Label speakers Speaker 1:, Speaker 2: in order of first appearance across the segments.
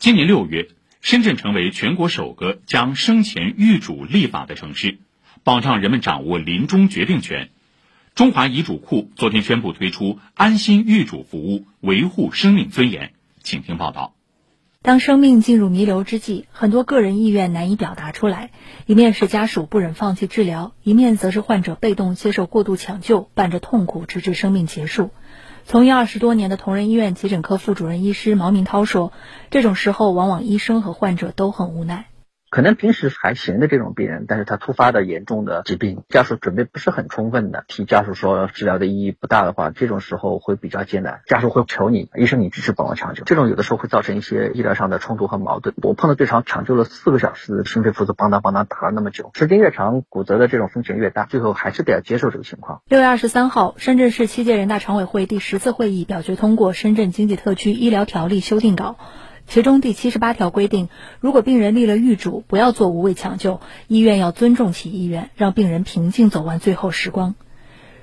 Speaker 1: 今年六月，深圳成为全国首个将生前预嘱立法的城市，保障人们掌握临终决定权。中华遗嘱库昨天宣布推出安心预嘱服务，维护生命尊严。请听报道。
Speaker 2: 当生命进入弥留之际，很多个人意愿难以表达出来，一面是家属不忍放弃治疗，一面则是患者被动接受过度抢救，伴着痛苦直至生命结束。从医二十多年的同仁医院急诊科副主任医师毛明涛说：“这种时候，往往医生和患者都很无奈。”
Speaker 3: 可能平时还行的这种病人，但是他突发的严重的疾病，家属准备不是很充分的，替家属说治疗的意义不大的话，这种时候会比较艰难。家属会求你，医生你支持帮我抢救，这种有的时候会造成一些医疗上的冲突和矛盾。我碰到最长抢救了四个小时，心肺复苏帮他帮他打了那么久，时间越长，骨折的这种风险越大，最后还是得要接受这个情况。
Speaker 2: 六月二十三号，深圳市七届人大常委会第十次会议表决通过《深圳经济特区医疗条例》修订稿。其中第七十八条规定，如果病人立了预嘱，不要做无谓抢救，医院要尊重其意愿，让病人平静走完最后时光。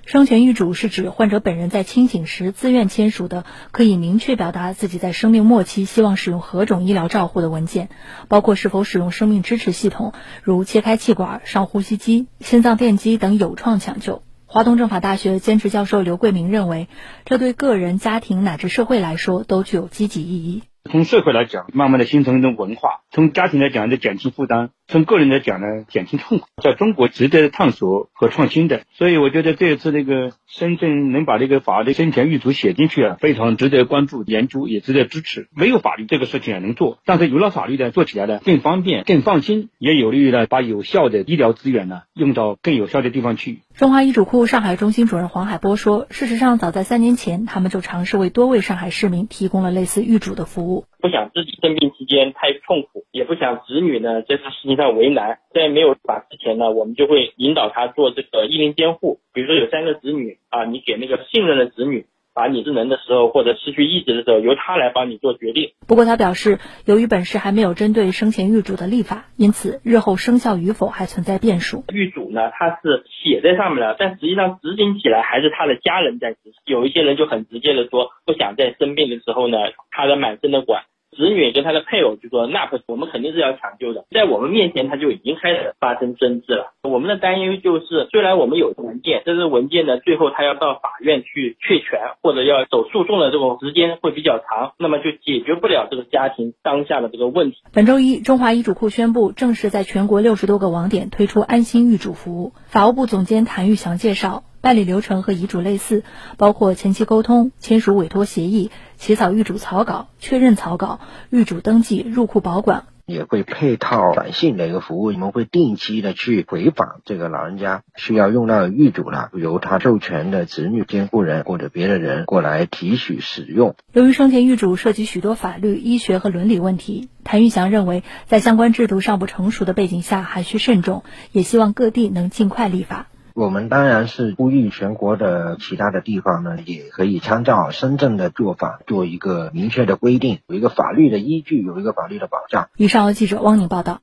Speaker 2: 生前预嘱是指患者本人在清醒时自愿签署的，可以明确表达自己在生命末期希望使用何种医疗照护的文件，包括是否使用生命支持系统，如切开气管、上呼吸机、心脏电击等有创抢救。华东政法大学兼职教授刘桂明认为，这对个人、家庭乃至社会来说都具有积极意义。
Speaker 4: 从社会来讲，慢慢的形成一种文化；从家庭来讲，就减轻负担；从个人来讲呢，减轻痛苦。在中国值得探索和创新的，所以我觉得这一次那个深圳能把这个法律生前预嘱写进去啊，非常值得关注、研究，也值得支持。没有法律这个事情也能做，但是有了法律呢，做起来呢更方便、更放心，也有利于呢把有效的医疗资源呢用到更有效的地方去。
Speaker 2: 中华医嘱库上海中心主任黄海波说：“事实上，早在三年前，他们就尝试为多位上海市民提供了类似预嘱的服务。
Speaker 5: 不想自己生病期间太痛苦，也不想子女呢在这事情上为难。在没有法之前呢，我们就会引导他做这个医龄监护。比如说有三个子女啊，你给那个信任的子女。”把你智能的时候，或者失去意志的时候，由他来帮你做决定。
Speaker 2: 不过他表示，由于本市还没有针对生前预嘱的立法，因此日后生效与否还存在变数。
Speaker 5: 预嘱呢，它是写在上面的，但实际上执行起来还是他的家人在执行。有一些人就很直接的说，不想在生病的时候呢，他的满身的管。子女跟他的配偶就说：“那不，我们肯定是要抢救的。”在我们面前，他就已经开始发生争执了。我们的担忧就是，虽然我们有文件，但是文件呢，最后他要到法院去确权，或者要走诉讼的这种时间会比较长，那么就解决不了这个家庭当下的这个问题。
Speaker 2: 本周一，中华遗嘱库宣布正式在全国六十多个网点推出安心预嘱服务。法务部总监谭玉祥介绍。办理流程和遗嘱类似，包括前期沟通、签署委托协议、起草预嘱草稿、确认草稿、预嘱登记、入库保管，
Speaker 6: 也会配套短信的一个服务。我们会定期的去回访这个老人家需要用到预嘱了，由他授权的子女监护人或者别的人过来提取使用。
Speaker 2: 由于生前预嘱涉及许多法律、医学和伦理问题，谭玉祥认为，在相关制度尚不成熟的背景下，还需慎重，也希望各地能尽快立法。
Speaker 6: 我们当然是呼吁全国的其他的地方呢，也可以参照深圳的做法，做一个明确的规定，有一个法律的依据，有一个法律的保障。
Speaker 2: 以上由记者汪宁报道。